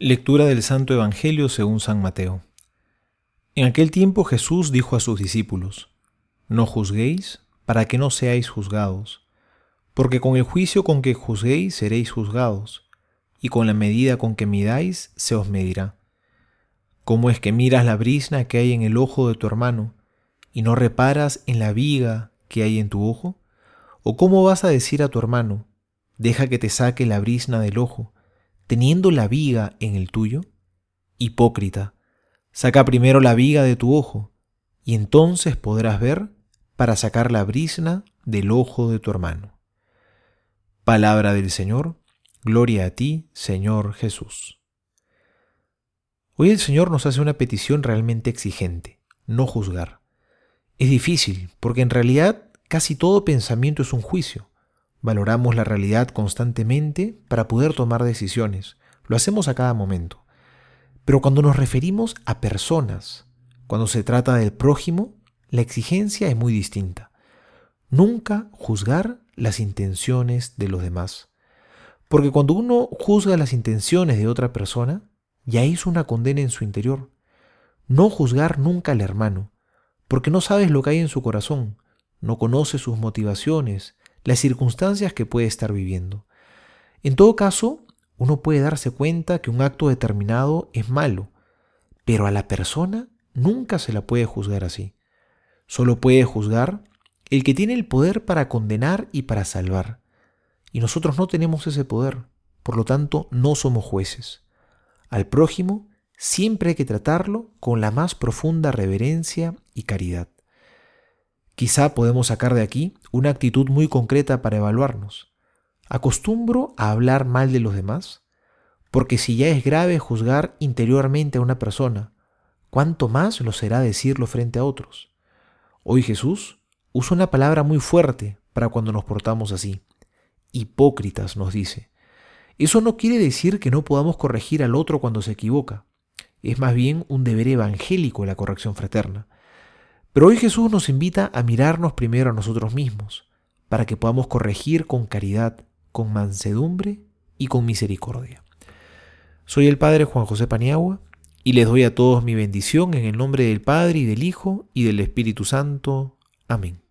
Lectura del Santo Evangelio según San Mateo. En aquel tiempo Jesús dijo a sus discípulos, No juzguéis para que no seáis juzgados, porque con el juicio con que juzguéis seréis juzgados, y con la medida con que midáis se os medirá. ¿Cómo es que miras la brisna que hay en el ojo de tu hermano, y no reparas en la viga que hay en tu ojo? ¿O cómo vas a decir a tu hermano, deja que te saque la brisna del ojo, teniendo la viga en el tuyo? Hipócrita, saca primero la viga de tu ojo, y entonces podrás ver para sacar la brisna del ojo de tu hermano. Palabra del Señor, gloria a ti, Señor Jesús. Hoy el Señor nos hace una petición realmente exigente, no juzgar. Es difícil, porque en realidad casi todo pensamiento es un juicio. Valoramos la realidad constantemente para poder tomar decisiones. Lo hacemos a cada momento. Pero cuando nos referimos a personas, cuando se trata del prójimo, la exigencia es muy distinta. Nunca juzgar las intenciones de los demás. Porque cuando uno juzga las intenciones de otra persona, ya hizo una condena en su interior. No juzgar nunca al hermano, porque no sabes lo que hay en su corazón, no conoces sus motivaciones, las circunstancias que puede estar viviendo. En todo caso, uno puede darse cuenta que un acto determinado es malo, pero a la persona nunca se la puede juzgar así. Solo puede juzgar el que tiene el poder para condenar y para salvar. Y nosotros no tenemos ese poder, por lo tanto no somos jueces. Al prójimo siempre hay que tratarlo con la más profunda reverencia y caridad. Quizá podemos sacar de aquí una actitud muy concreta para evaluarnos. ¿Acostumbro a hablar mal de los demás? Porque si ya es grave juzgar interiormente a una persona, ¿cuánto más lo será decirlo frente a otros? Hoy Jesús usa una palabra muy fuerte para cuando nos portamos así. Hipócritas nos dice. Eso no quiere decir que no podamos corregir al otro cuando se equivoca. Es más bien un deber evangélico la corrección fraterna. Pero hoy Jesús nos invita a mirarnos primero a nosotros mismos, para que podamos corregir con caridad, con mansedumbre y con misericordia. Soy el Padre Juan José Paniagua y les doy a todos mi bendición en el nombre del Padre y del Hijo y del Espíritu Santo. Amén.